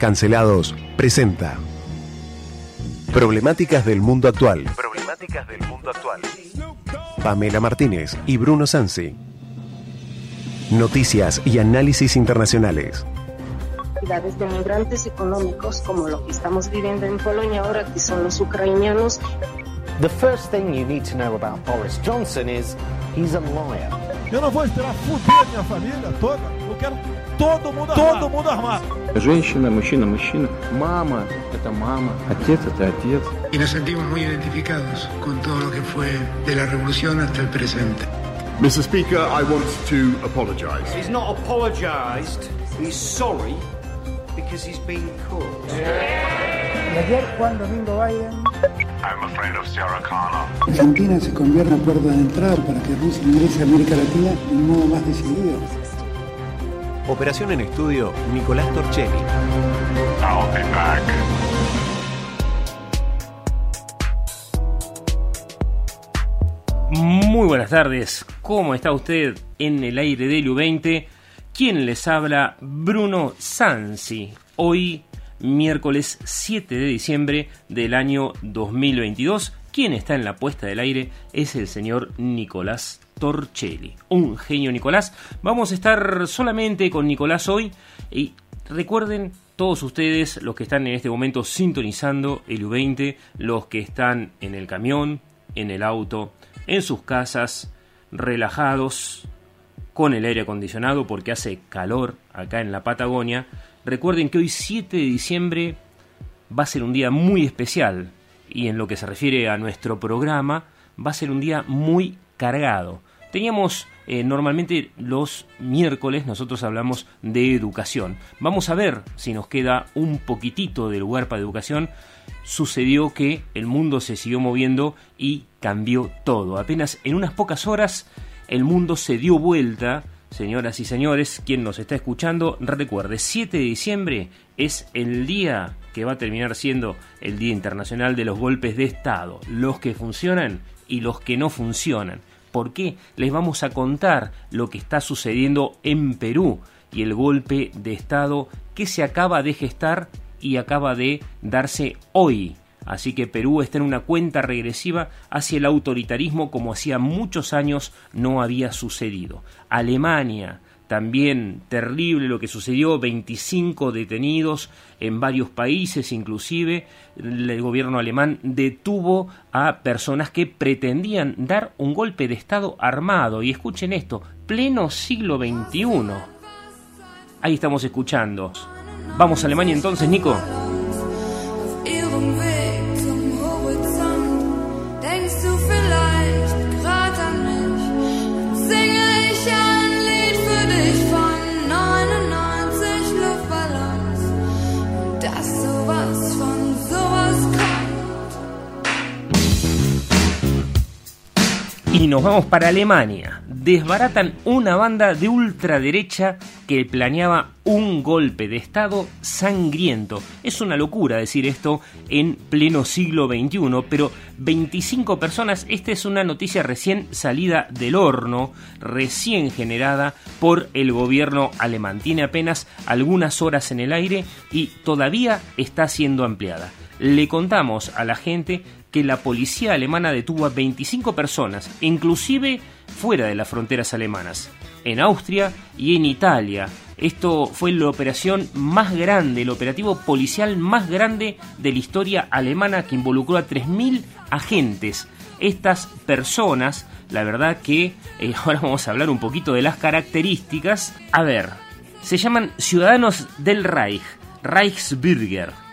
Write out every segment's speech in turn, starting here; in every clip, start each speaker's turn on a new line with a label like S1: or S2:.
S1: Cancelados presenta Problemáticas del mundo actual.
S2: Problemáticas del mundo actual.
S1: Pamela Martínez y Bruno Sansi. Noticias y análisis internacionales.
S3: de migrantes económicos como lo que estamos viviendo en Polonia ahora, que son los ucranianos.
S4: The first thing you need to know about Boris Johnson is he's a liar.
S5: Eu não vou esperar fuder minha família toda Eu quero todo mundo armado. Todo mundo armado.
S6: Женщина, мужчина, мужчина. Мама – это мама. Отец – это отец.
S7: Y nos sentimos muy identificados con todo lo que fue de la revolución hasta el presente.
S8: Mr. Speaker, I want to apologize.
S9: He's not apologized. He's sorry because he's been caught.
S10: Y ayer Juan Domingo Biden
S11: I'm afraid of Sarah Connor.
S12: Argentina se convierte en puerta de entrada para que Rusia ingrese a América Latina de un modo más decidido.
S1: Operación en estudio, Nicolás Torchelli.
S11: I'll be back.
S13: Muy buenas tardes, ¿cómo está usted en el aire del U20? ¿Quién les habla? Bruno Sansi. Hoy, miércoles 7 de diciembre del año 2022. Quien está en la puesta del aire es el señor Nicolás Torchelli. Un genio Nicolás. Vamos a estar solamente con Nicolás hoy y recuerden todos ustedes, los que están en este momento sintonizando el U20, los que están en el camión, en el auto, en sus casas, relajados, con el aire acondicionado porque hace calor acá en la Patagonia. Recuerden que hoy 7 de diciembre va a ser un día muy especial y en lo que se refiere a nuestro programa va a ser un día muy cargado. Teníamos eh, normalmente los miércoles nosotros hablamos de educación. Vamos a ver si nos queda un poquitito de lugar para educación. Sucedió que el mundo se siguió moviendo y cambió todo. Apenas en unas pocas horas el mundo se dio vuelta. Señoras y señores, quien nos está escuchando, recuerde, 7 de diciembre es el día que va a terminar siendo el Día Internacional de los Golpes de Estado, los que funcionan y los que no funcionan. ¿Por qué? Les vamos a contar lo que está sucediendo en Perú y el golpe de Estado que se acaba de gestar y acaba de darse hoy. Así que Perú está en una cuenta regresiva hacia el autoritarismo como hacía muchos años no había sucedido. Alemania, también terrible lo que sucedió, 25 detenidos en varios países, inclusive el gobierno alemán detuvo a personas que pretendían dar un golpe de Estado armado. Y escuchen esto, pleno siglo XXI. Ahí estamos escuchando. Vamos a Alemania entonces, Nico. Nos vamos para Alemania. Desbaratan una banda de ultraderecha que planeaba un golpe de Estado sangriento. Es una locura decir esto en pleno siglo XXI, pero 25 personas, esta es una noticia recién salida del horno, recién generada por el gobierno alemán. Tiene apenas algunas horas en el aire y todavía está siendo ampliada. Le contamos a la gente que la policía alemana detuvo a 25 personas, inclusive fuera de las fronteras alemanas, en Austria y en Italia. Esto fue la operación más grande, el operativo policial más grande de la historia alemana que involucró a 3.000 agentes. Estas personas, la verdad que eh, ahora vamos a hablar un poquito de las características. A ver, se llaman ciudadanos del Reich, Reichsbürger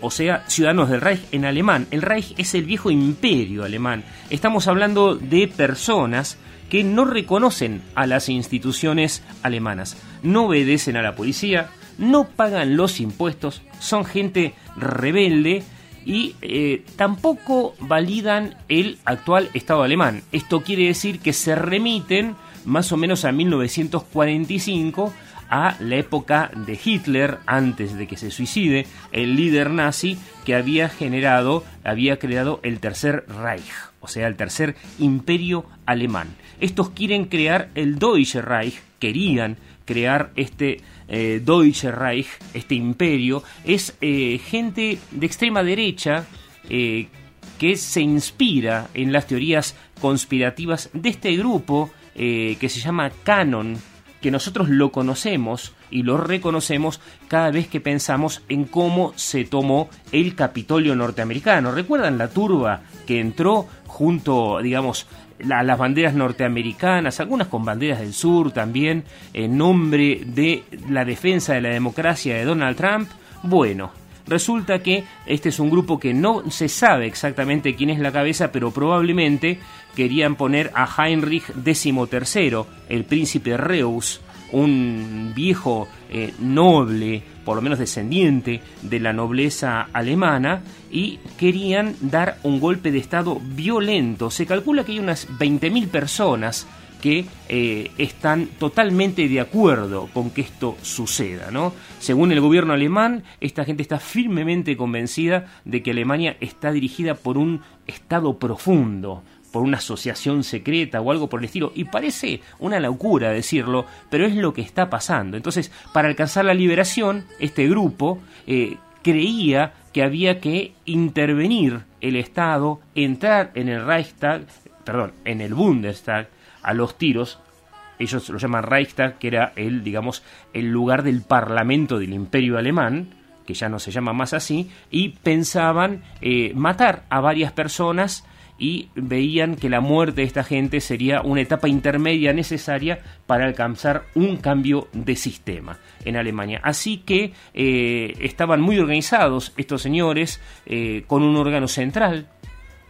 S13: o sea, ciudadanos del Reich en alemán. El Reich es el viejo imperio alemán. Estamos hablando de personas que no reconocen a las instituciones alemanas, no obedecen a la policía, no pagan los impuestos, son gente rebelde y eh, tampoco validan el actual Estado alemán. Esto quiere decir que se remiten más o menos a 1945 a la época de Hitler, antes de que se suicide, el líder nazi que había generado, había creado el Tercer Reich, o sea, el Tercer Imperio Alemán. Estos quieren crear el Deutsche Reich, querían crear este eh, Deutsche Reich, este imperio, es eh, gente de extrema derecha eh, que se inspira en las teorías conspirativas de este grupo que se llama Canon, que nosotros lo conocemos y lo reconocemos cada vez que pensamos en cómo se tomó el Capitolio norteamericano. ¿Recuerdan la turba que entró junto, digamos, a las banderas norteamericanas, algunas con banderas del sur también, en nombre de la defensa de la democracia de Donald Trump? Bueno, resulta que este es un grupo que no se sabe exactamente quién es la cabeza, pero probablemente querían poner a Heinrich XIII, el príncipe Reus, un viejo eh, noble, por lo menos descendiente de la nobleza alemana, y querían dar un golpe de Estado violento. Se calcula que hay unas 20.000 personas que eh, están totalmente de acuerdo con que esto suceda, ¿no? Según el gobierno alemán, esta gente está firmemente convencida de que Alemania está dirigida por un Estado profundo, por una asociación secreta o algo por el estilo. Y parece una locura decirlo, pero es lo que está pasando. Entonces, para alcanzar la liberación, este grupo eh, creía que había que intervenir el Estado, entrar en el Reichstag, perdón, en el Bundestag, a los tiros. Ellos lo llaman Reichstag, que era el, digamos, el lugar del parlamento del Imperio Alemán, que ya no se llama más así, y pensaban eh, matar a varias personas y veían que la muerte de esta gente sería una etapa intermedia necesaria para alcanzar un cambio de sistema en Alemania. Así que eh, estaban muy organizados estos señores eh, con un órgano central,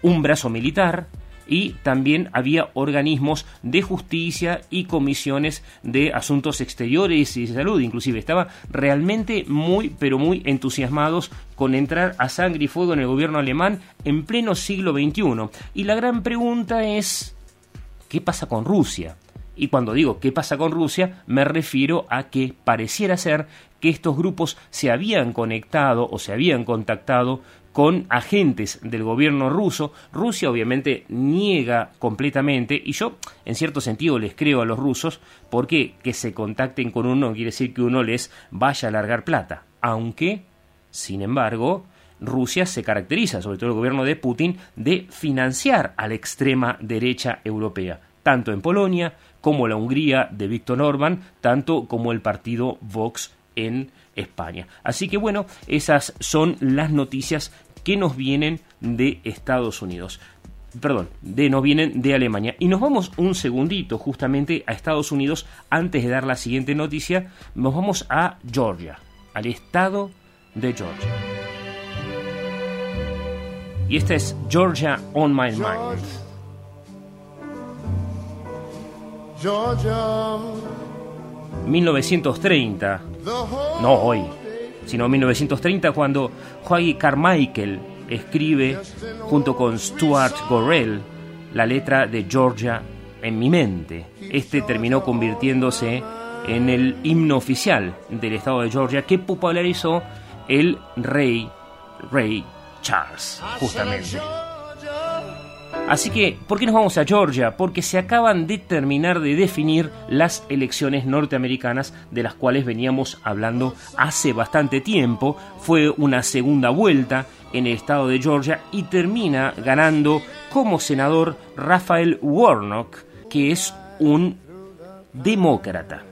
S13: un brazo militar, y también había organismos de justicia y comisiones de asuntos exteriores y de salud. Inclusive estaban realmente muy, pero muy entusiasmados con entrar a sangre y fuego en el gobierno alemán en pleno siglo XXI. Y la gran pregunta es, ¿qué pasa con Rusia? Y cuando digo qué pasa con Rusia, me refiero a que pareciera ser que estos grupos se habían conectado o se habían contactado con agentes del gobierno ruso. Rusia obviamente niega completamente y yo en cierto sentido les creo a los rusos porque que se contacten con uno quiere decir que uno les vaya a largar plata. Aunque, sin embargo, Rusia se caracteriza, sobre todo el gobierno de Putin, de financiar a la extrema derecha europea, tanto en Polonia como la Hungría de Víctor Orbán, tanto como el partido Vox España. Así que bueno, esas son las noticias que nos vienen de Estados Unidos. Perdón, de, nos vienen de Alemania. Y nos vamos un segundito justamente a Estados Unidos antes de dar la siguiente noticia. Nos vamos a Georgia, al estado de Georgia. Y esta es Georgia on My Mind. Georgia. 1930. No hoy, sino 1930 cuando Joey Carmichael escribe junto con Stuart Gorrell la letra de Georgia en mi mente. Este terminó convirtiéndose en el himno oficial del estado de Georgia que popularizó el rey, rey Charles, justamente. Así que, ¿por qué nos vamos a Georgia? Porque se acaban de terminar de definir las elecciones norteamericanas de las cuales veníamos hablando hace bastante tiempo. Fue una segunda vuelta en el estado de Georgia y termina ganando como senador Rafael Warnock, que es un demócrata.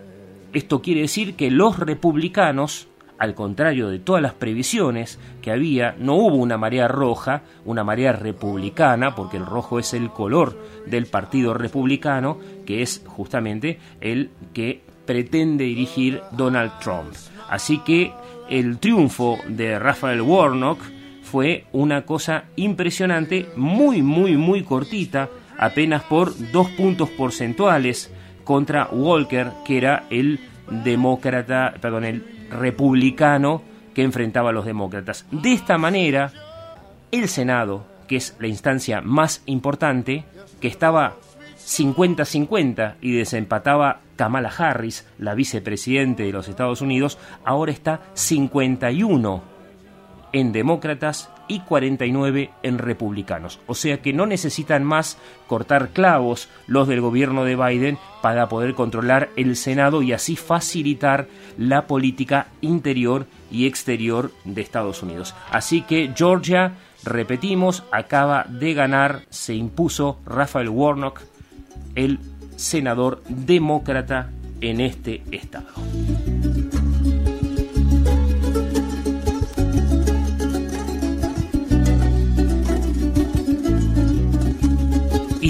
S13: Esto quiere decir que los republicanos al contrario de todas las previsiones que había, no hubo una marea roja, una marea republicana, porque el rojo es el color del Partido Republicano, que es justamente el que pretende dirigir Donald Trump. Así que el triunfo de Rafael Warnock fue una cosa impresionante, muy, muy, muy cortita, apenas por dos puntos porcentuales contra Walker, que era el demócrata, perdón, el republicano que enfrentaba a los demócratas. De esta manera, el Senado, que es la instancia más importante, que estaba 50-50 y desempataba Kamala Harris, la vicepresidente de los Estados Unidos, ahora está 51 en demócratas y 49 en republicanos. O sea que no necesitan más cortar clavos los del gobierno de Biden para poder controlar el Senado y así facilitar la política interior y exterior de Estados Unidos. Así que Georgia, repetimos, acaba de ganar, se impuso Rafael Warnock, el senador demócrata en este estado.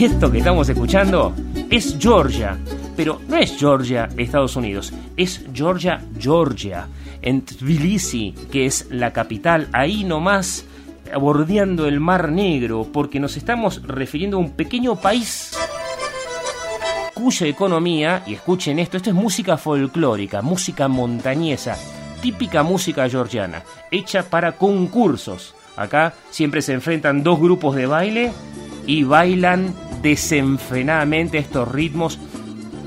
S13: Esto que estamos escuchando es Georgia, pero no es Georgia, Estados Unidos, es Georgia, Georgia, en Tbilisi, que es la capital, ahí nomás bordeando el Mar Negro, porque nos estamos refiriendo a un pequeño país cuya economía, y escuchen esto, esto es música folclórica, música montañesa, típica música georgiana, hecha para concursos. Acá siempre se enfrentan dos grupos de baile y bailan desenfrenadamente estos ritmos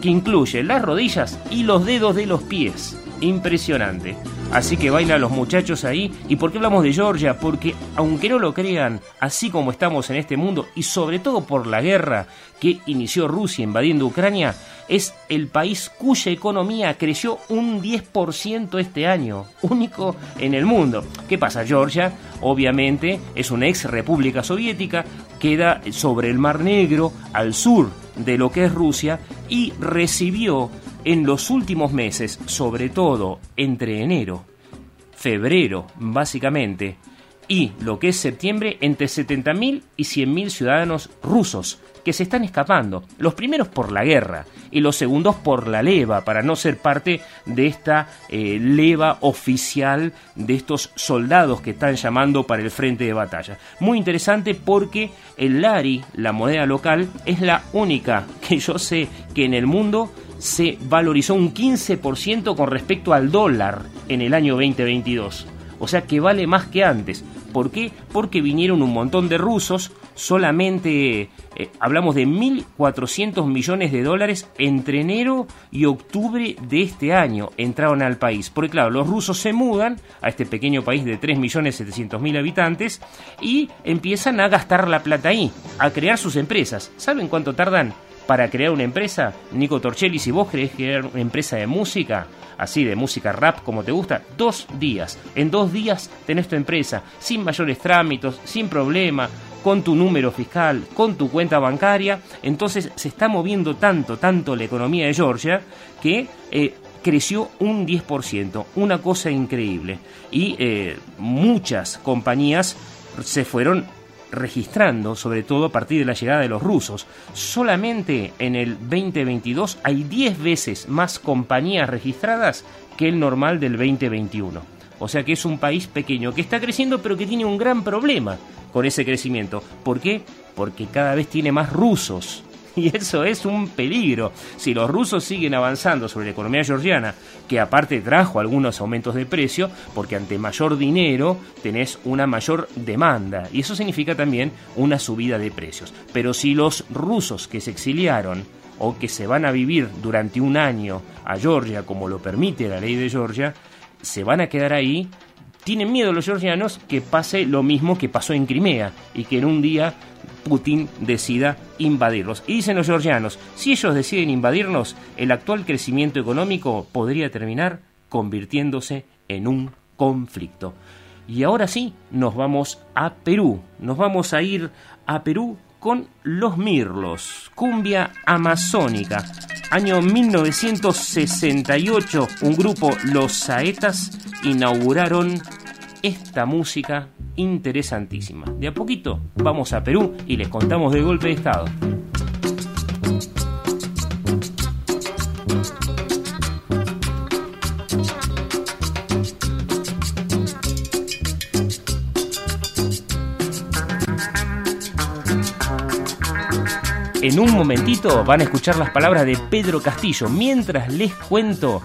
S13: que incluyen las rodillas y los dedos de los pies. Impresionante. Así que bailan los muchachos ahí. ¿Y por qué hablamos de Georgia? Porque, aunque no lo crean, así como estamos en este mundo, y sobre todo por la guerra que inició Rusia invadiendo Ucrania, es el país cuya economía creció un 10% este año, único en el mundo. ¿Qué pasa? Georgia, obviamente, es una ex república soviética, queda sobre el Mar Negro, al sur de lo que es Rusia, y recibió en los últimos meses, sobre todo entre enero, febrero, básicamente, y lo que es septiembre, entre 70.000 y 100.000 ciudadanos rusos que se están escapando. Los primeros por la guerra y los segundos por la leva, para no ser parte de esta eh, leva oficial de estos soldados que están llamando para el frente de batalla. Muy interesante porque el Lari, la moneda local, es la única que yo sé que en el mundo se valorizó un 15% con respecto al dólar en el año 2022. O sea que vale más que antes. ¿Por qué? Porque vinieron un montón de rusos, solamente eh, hablamos de 1.400 millones de dólares entre enero y octubre de este año entraron al país. Porque claro, los rusos se mudan a este pequeño país de 3.700.000 habitantes y empiezan a gastar la plata ahí, a crear sus empresas. ¿Saben cuánto tardan? Para crear una empresa? Nico Torchelli, si vos querés crear una empresa de música, así de música rap como te gusta, dos días. En dos días tenés tu empresa, sin mayores trámites, sin problema, con tu número fiscal, con tu cuenta bancaria. Entonces se está moviendo tanto, tanto la economía de Georgia que... Eh, creció un 10%, una cosa increíble. Y eh, muchas compañías se fueron registrando, sobre todo a partir de la llegada de los rusos. Solamente en el 2022 hay 10 veces más compañías registradas que el normal del 2021. O sea que es un país pequeño que está creciendo pero que tiene un gran problema con ese crecimiento. ¿Por qué? Porque cada vez tiene más rusos Y eso es un peligro. Si los rusos siguen avanzando sobre la economía georgiana, que aparte trajo algunos aumentos de precio, porque ante mayor dinero tenés una mayor demanda. Y eso significa también una subida de precios. Pero si los rusos que se exiliaron o que se van a vivir durante un año a Georgia, como lo permite la ley de Georgia, se van a quedar ahí tienen miedo los georgianos que pase lo mismo que pasó en Crimea y que en un día Putin decida invadirlos. Y dicen los georgianos, si ellos deciden invadirnos, el actual crecimiento económico podría terminar convirtiéndose en un conflicto. Y ahora sí, nos vamos a Perú. Nos vamos a ir a Perú con Los Mirlos, cumbia amazónica. Año 1968, un grupo, Los Saetas, inauguraron esta música interesantísima. De a poquito vamos a Perú y les contamos del golpe de Estado. En un momentito van a escuchar las palabras de Pedro Castillo mientras les cuento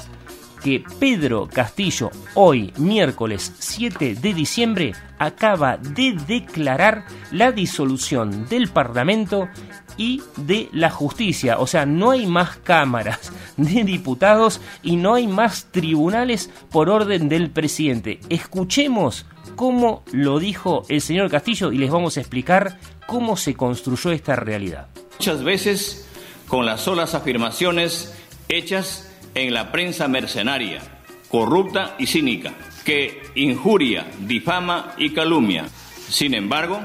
S13: que Pedro Castillo, hoy miércoles 7 de diciembre, acaba de declarar la disolución del Parlamento y de la justicia. O sea, no hay más cámaras de diputados y no hay más tribunales por orden del presidente. Escuchemos cómo lo dijo el señor Castillo y les vamos a explicar cómo se construyó esta realidad.
S14: Muchas veces con las solas afirmaciones hechas en la prensa mercenaria, corrupta y cínica, que injuria, difama y calumnia. Sin embargo,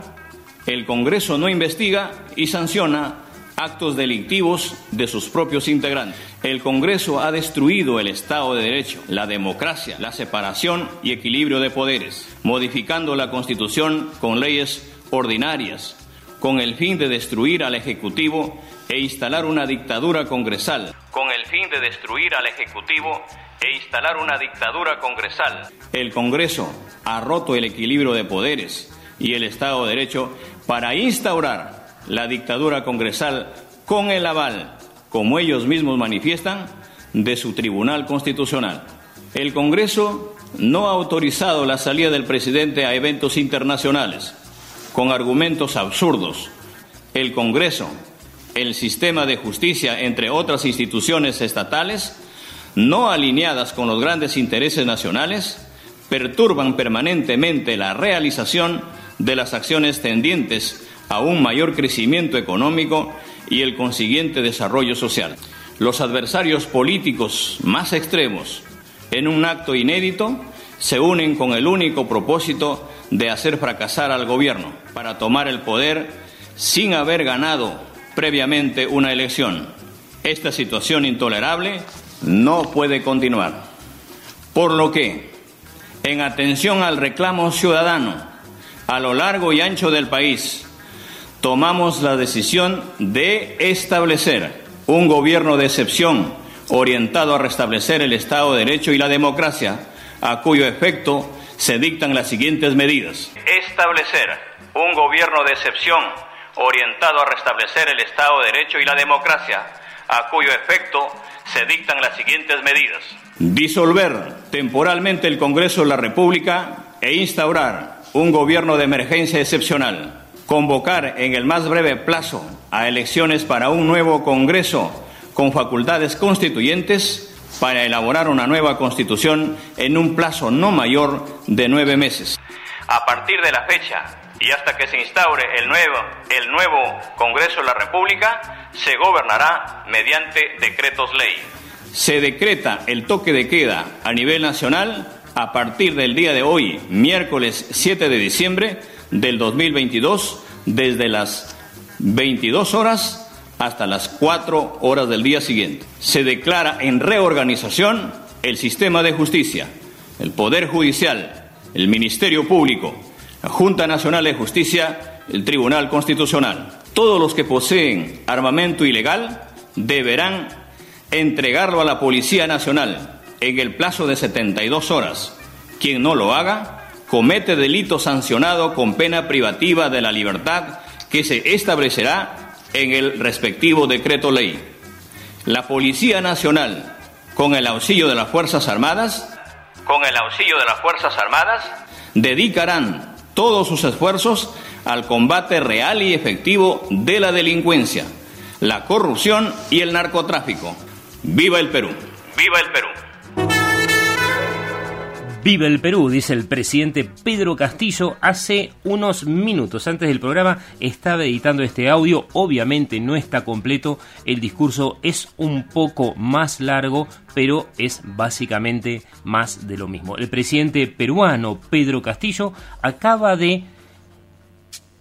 S14: el Congreso no investiga y sanciona actos delictivos de sus propios integrantes. El Congreso ha destruido el Estado de Derecho, la democracia, la separación y equilibrio de poderes, modificando la Constitución con leyes ordinarias, con el fin de destruir al Ejecutivo e instalar una dictadura congresal. Con el fin de destruir al Ejecutivo e instalar una dictadura congresal. El Congreso ha roto el equilibrio de poderes y el Estado de Derecho para instaurar la dictadura congresal con el aval, como ellos mismos manifiestan, de su Tribunal Constitucional. El Congreso no ha autorizado la salida del presidente a eventos internacionales con argumentos absurdos. El Congreso, el sistema de justicia, entre otras instituciones estatales, no alineadas con los grandes intereses nacionales, perturban permanentemente la realización de las acciones tendientes a un mayor crecimiento económico y el consiguiente desarrollo social. Los adversarios políticos más extremos, en un acto inédito, se unen con el único propósito de hacer fracasar al gobierno para tomar el poder sin haber ganado previamente una elección. Esta situación intolerable no puede continuar. Por lo que, en atención al reclamo ciudadano a lo largo y ancho del país, tomamos la decisión de establecer un gobierno de excepción orientado a restablecer el Estado de Derecho y la democracia, a cuyo efecto se dictan las siguientes medidas. Establecer un gobierno de excepción orientado a restablecer el Estado de Derecho y la democracia, a cuyo efecto se dictan las siguientes medidas. Disolver temporalmente el Congreso de la República e instaurar un gobierno de emergencia excepcional. Convocar en el más breve plazo a elecciones para un nuevo Congreso con facultades constituyentes para elaborar una nueva constitución en un plazo no mayor de nueve meses. A partir de la fecha y hasta que se instaure el nuevo, el nuevo Congreso de la República, se gobernará mediante decretos ley. Se decreta el toque de queda a nivel nacional a partir del día de hoy, miércoles 7 de diciembre del 2022, desde las 22 horas hasta las 4 horas del día siguiente. Se declara en reorganización el sistema de justicia, el Poder Judicial, el Ministerio Público, Junta Nacional de Justicia, el Tribunal Constitucional. Todos los que poseen armamento ilegal deberán entregarlo a la Policía Nacional en el plazo de 72 horas. Quien no lo haga comete delito sancionado con pena privativa de la libertad que se establecerá en el respectivo decreto ley. La Policía Nacional, con el auxilio de las Fuerzas Armadas, con el auxilio de las Fuerzas Armadas, dedicarán todos sus esfuerzos al combate real y efectivo de la delincuencia, la corrupción y el narcotráfico. ¡Viva el Perú! ¡Viva el Perú!
S13: Viva el Perú, dice el presidente Pedro Castillo. Hace unos minutos antes del programa estaba editando este audio. Obviamente no está completo. El discurso es un poco más largo, pero es básicamente más de lo mismo. El presidente peruano Pedro Castillo acaba de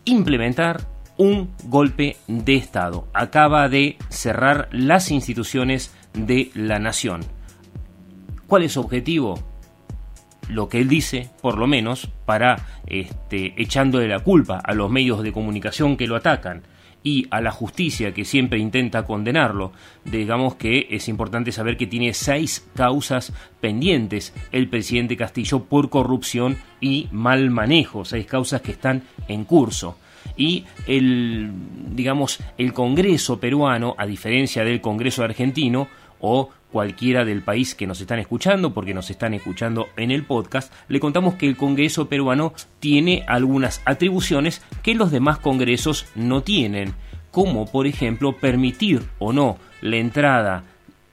S13: implementar un golpe de Estado. Acaba de cerrar las instituciones de la nación. ¿Cuál es su objetivo? Lo que él dice, por lo menos, para este, echándole la culpa a los medios de comunicación que lo atacan y a la justicia que siempre intenta condenarlo. Digamos que es importante saber que tiene seis causas pendientes el presidente Castillo por corrupción y mal manejo, seis causas que están en curso. Y el, digamos, el Congreso peruano, a diferencia del Congreso argentino, o cualquiera del país que nos están escuchando, porque nos están escuchando en el podcast, le contamos que el Congreso peruano tiene algunas atribuciones que los demás congresos no tienen. como por ejemplo permitir o no la entrada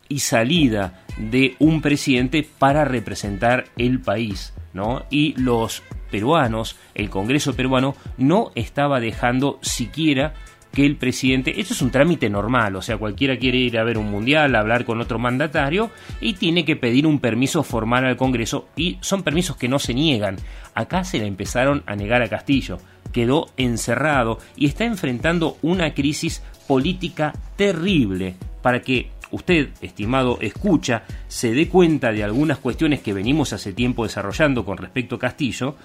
S13: y salida de un presidente para representar el país, ¿no? Y los peruanos, el Congreso peruano, no estaba dejando siquiera que el presidente, esto es un trámite normal, o sea, cualquiera quiere ir a ver un mundial, hablar con otro mandatario y tiene que pedir un permiso formal al Congreso y son permisos que no se niegan. Acá se le empezaron a negar a Castillo, quedó encerrado y está enfrentando una crisis política terrible para que usted, estimado escucha, se dé cuenta de algunas cuestiones que venimos hace tiempo desarrollando con respecto a Castillo,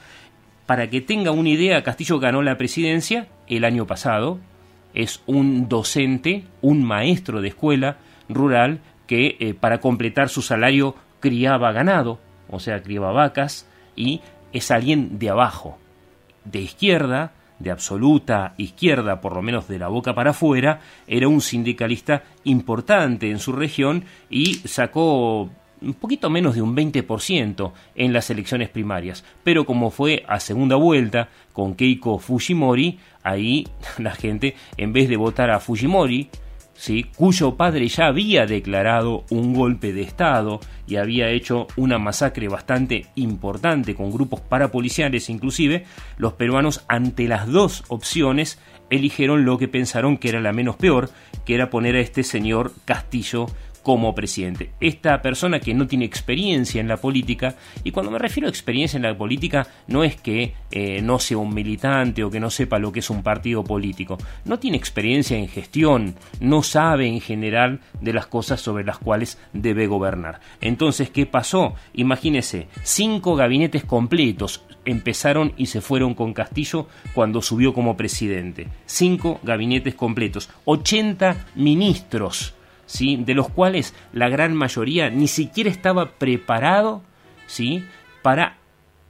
S13: para que tenga una idea, Castillo ganó la presidencia el año pasado, es un docente, un maestro de escuela rural que eh, para completar su salario criaba ganado, o sea, criaba vacas, y es alguien de abajo, de izquierda, de absoluta izquierda, por lo menos de la boca para afuera, era un sindicalista importante en su región y sacó un poquito menos de un 20% en las elecciones primarias. Pero como fue a segunda vuelta con Keiko Fujimori, ahí la gente, en vez de votar a Fujimori, ¿sí? cuyo padre ya había declarado un golpe de Estado y había hecho una masacre bastante importante con grupos parapoliciales inclusive, los peruanos ante las dos opciones eligieron lo que pensaron que era la menos peor, que era poner a este señor Castillo como presidente. Esta persona que no tiene experiencia en la política, y cuando me refiero a experiencia en la política, no es que eh, no sea un militante o que no sepa lo que es un partido político, no tiene experiencia en gestión, no sabe en general de las cosas sobre las cuales debe gobernar. Entonces, ¿qué pasó? Imagínese, cinco gabinetes completos empezaron y se fueron con Castillo cuando subió como presidente. Cinco gabinetes completos, 80 ministros de los cuales la gran mayoría ni siquiera estaba preparado ¿sí? para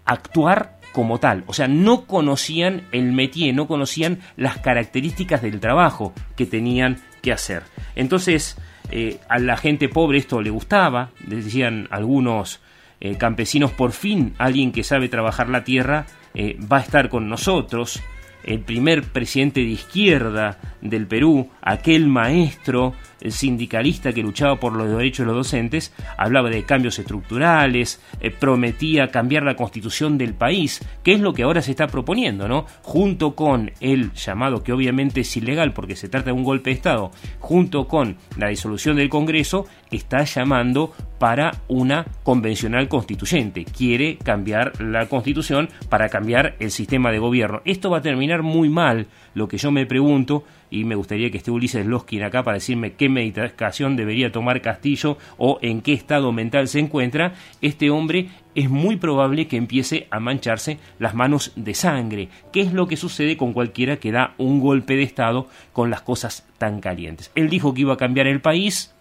S13: actuar como tal. O sea, no conocían el métier, no conocían las características del trabajo que tenían que hacer. Entonces, eh, a la gente pobre esto le gustaba, decían algunos eh, campesinos, por fin alguien que sabe trabajar la tierra eh, va a estar con nosotros. El primer presidente de izquierda del Perú, aquel maestro sindicalista que luchaba por los derechos de los docentes, hablaba de cambios estructurales, eh, prometía cambiar la constitución del país, que es lo que ahora se está proponiendo, ¿no? Junto con el llamado, que obviamente es ilegal porque se trata de un golpe de Estado, junto con la disolución del Congreso, está llamando para una convencional constituyente. Quiere cambiar la constitución para cambiar el sistema de gobierno. Esto va a terminar muy mal, lo que yo me pregunto, y me gustaría que esté Ulises Loskin acá para decirme qué meditación debería tomar Castillo o en qué estado mental se encuentra, este hombre es muy probable que empiece a mancharse las manos de sangre, que es lo que sucede con cualquiera que da un golpe de Estado con las cosas tan calientes. Él dijo que iba a cambiar el país,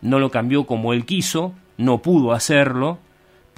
S13: no lo cambió como él quiso, no pudo hacerlo,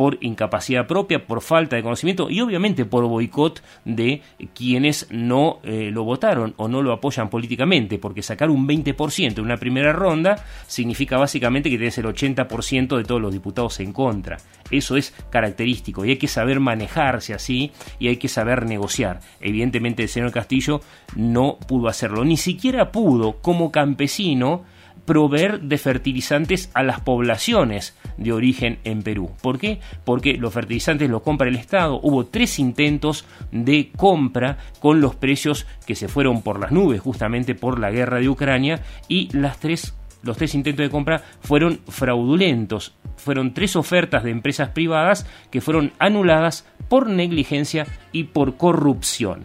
S13: por incapacidad propia, por falta de conocimiento y obviamente por boicot de quienes no eh, lo votaron o no lo apoyan políticamente, porque sacar un 20% en una primera ronda significa básicamente que tienes el 80% de todos los diputados en contra. Eso es característico y hay que saber manejarse así y hay que saber negociar. Evidentemente el señor Castillo no pudo hacerlo, ni siquiera pudo como campesino proveer de fertilizantes a las poblaciones de origen en Perú. ¿Por qué? Porque los fertilizantes los compra el Estado. Hubo tres intentos de compra con los precios que se fueron por las nubes justamente por la guerra de Ucrania y las tres los tres intentos de compra fueron fraudulentos. Fueron tres ofertas de empresas privadas que fueron anuladas por negligencia y por corrupción.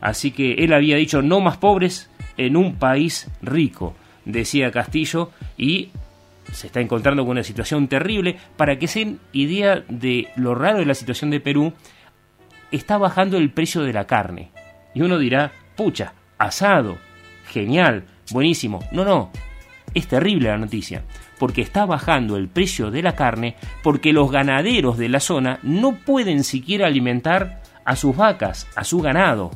S13: Así que él había dicho no más pobres en un país rico decía Castillo, y se está encontrando con una situación terrible. Para que se idea de lo raro de la situación de Perú, está bajando el precio de la carne. Y uno dirá, pucha, asado, genial, buenísimo. No, no, es terrible la noticia, porque está bajando el precio de la carne porque los ganaderos de la zona no pueden siquiera alimentar a sus vacas, a su ganado.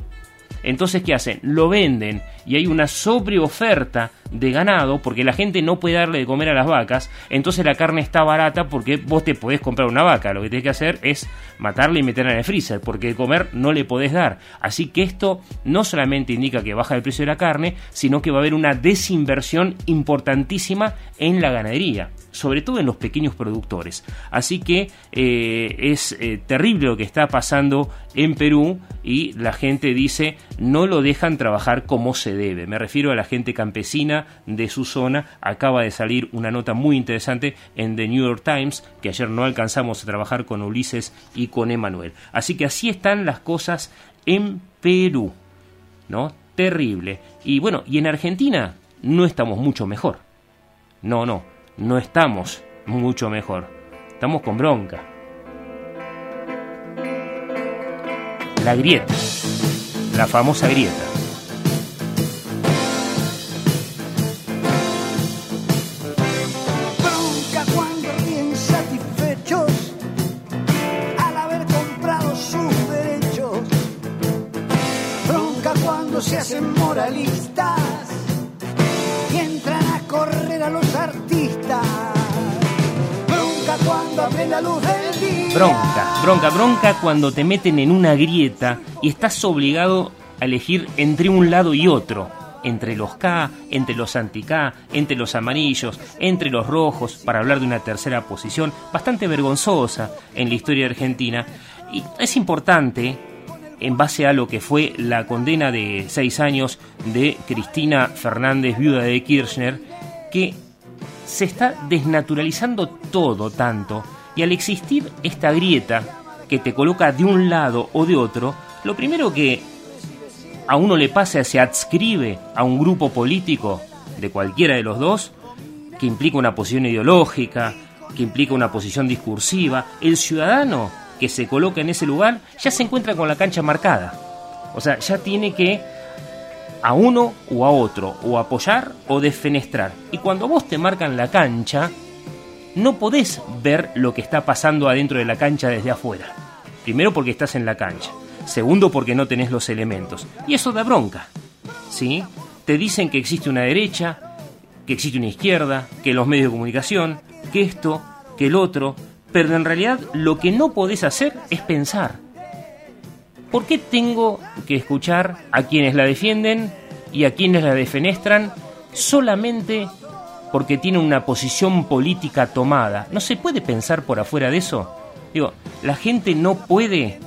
S13: Entonces, ¿qué hacen? Lo venden y hay una sobreoferta de ganado porque la gente no puede darle de comer a las vacas, entonces la carne está barata porque vos te podés comprar una vaca, lo que tenés que hacer es matarla y meterla en el freezer, porque de comer no le podés dar. Así que esto no solamente indica que baja el precio de la carne, sino que va a haber una desinversión importantísima en la ganadería sobre todo en los pequeños productores. Así que eh, es eh, terrible lo que está pasando en Perú y la gente dice no lo dejan trabajar como se debe. Me refiero a la gente campesina de su zona. Acaba de salir una nota muy interesante en The New York Times que ayer no alcanzamos a trabajar con Ulises y con Emanuel. Así que así están las cosas en Perú. ¿No? Terrible. Y bueno, y en Argentina no estamos mucho mejor. No, no no estamos mucho mejor. Estamos con bronca. La grieta. La famosa grieta.
S15: Artistas. Bronca cuando la luz del día.
S13: Bronca, bronca, bronca cuando te meten en una grieta y estás obligado a elegir entre un lado y otro. Entre los K, entre los anti-K, entre los amarillos, entre los rojos, para hablar de una tercera posición bastante vergonzosa en la historia argentina. Y es importante en base a lo que fue la condena de seis años de Cristina Fernández, viuda de Kirchner, que se está desnaturalizando todo tanto y al existir esta grieta que te coloca de un lado o de otro, lo primero que a uno le pasa se adscribe a un grupo político de cualquiera de los dos que implica una posición ideológica, que implica una posición discursiva. El ciudadano que se coloca en ese lugar ya se encuentra con la cancha marcada. O sea, ya tiene que a uno o a otro, o apoyar o defenestrar. Y cuando vos te marcan la cancha, no podés ver lo que está pasando adentro de la cancha desde afuera. Primero porque estás en la cancha. Segundo porque no tenés los elementos. Y eso da bronca. ¿Sí? Te dicen que existe una derecha, que existe una izquierda, que los medios de comunicación, que esto, que el otro, pero en realidad lo que no podés hacer es pensar. ¿Por qué tengo que escuchar a quienes la defienden y a quienes la defenestran solamente porque tienen una posición política tomada? ¿No se puede pensar por afuera de eso? Digo, la gente no puede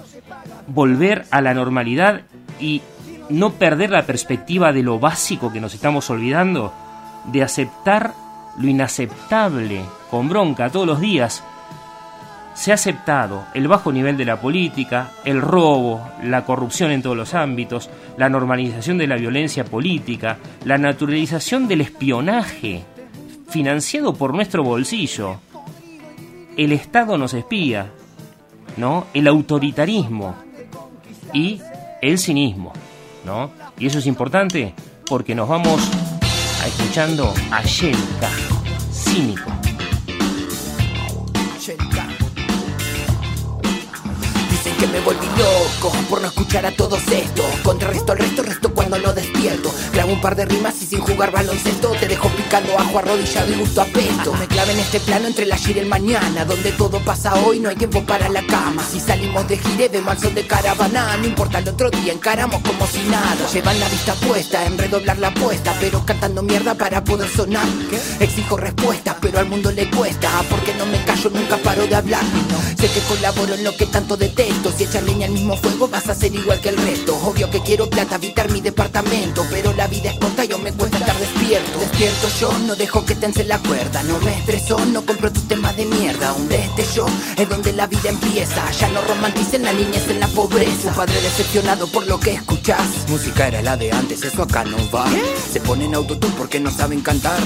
S13: volver a la normalidad y no perder la perspectiva de lo básico que nos estamos olvidando, de aceptar lo inaceptable con bronca todos los días se ha aceptado el bajo nivel de la política, el robo, la corrupción en todos los ámbitos, la normalización de la violencia política, la naturalización del espionaje, financiado por nuestro bolsillo. El Estado nos espía, ¿no? El autoritarismo y el cinismo, ¿no? Y eso es importante porque nos vamos escuchando a Yelka, cínico.
S16: Que me volví loco por no escuchar a todos estos. Contrarresto al resto, resto cuando no despierto. Grabo un par de rimas y sin jugar baloncesto te dejo picando ajo arrodillado y gusto a pesto. Me clave en este plano entre el ayer y el mañana, donde todo pasa hoy, no hay tiempo para la cama. Si salimos de gire, de al de caravana, no importa el otro día, encaramos como si nada. Llevan la vista puesta en redoblar la apuesta, pero cantando mierda para poder sonar. Exijo respuestas, pero al mundo le cuesta, porque no me callo, nunca paro de hablar. Sé que colaboro en lo que tanto detesto si echas leña al mismo fuego vas a ser igual que el resto. Obvio que quiero plata, habitar mi departamento Pero la vida es corta, yo me cuesta estar despierto. Despierto yo, no dejo que tense la cuerda. No me estreso, no compro tus temas de mierda. Un yo es donde la vida empieza. Ya no romanticen la niñez en la pobreza. Un padre decepcionado por lo que escuchas. Música era la de antes, eso acá no va. Se ponen autotune porque no saben cantar.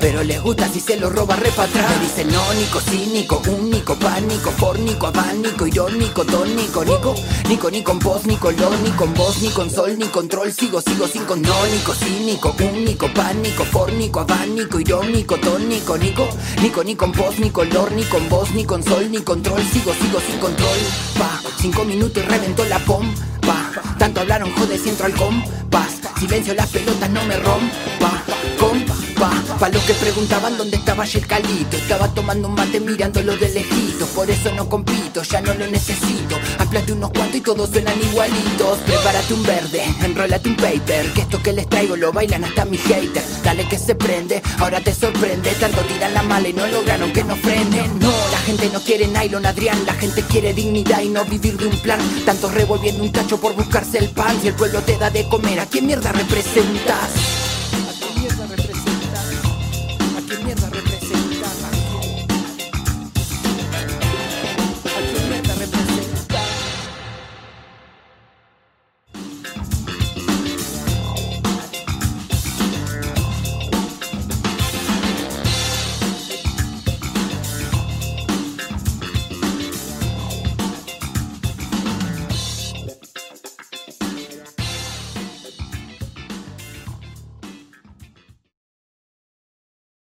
S16: Pero les gusta si se lo roba re para atrás. Me dicen no, Nico, cínico, único, pánico, fórnico, abánico, irónico, tónico Nico, Nico, Nico, ni con voz, ni color, ni con voz, ni con sol, ni control, sigo, sigo sin con no, Nico, cínico, único, pánico, fórnico, abánico, irónico, tónico, Nico, Nico, ni con voz, ni color, ni con voz, ni con sol, ni control, sigo, sigo sin control, pa, cinco minutos y reventó la bomba, Tanto hablaron, jode, si entro al compás. Silencio, las pelotas no me rompa. Pa los que preguntaban dónde estaba el calito. Estaba tomando un mate mirándolo de lejito. Por eso no compito, ya no lo necesito. Aplaste unos cuantos y todos suenan igualitos. Prepárate un verde, enrólate un paper. Que esto que les traigo lo bailan hasta mis haters. Dale que se prende, ahora te sorprende. Tanto tiran la mala y no lograron que nos frenen. No, la gente no quiere nylon, Adrián. La gente quiere dignidad y no vivir de un plan. Tanto revolviendo un tacho por buscarse el pan. Si el pueblo te da de comer, ¿a qué mierda representas?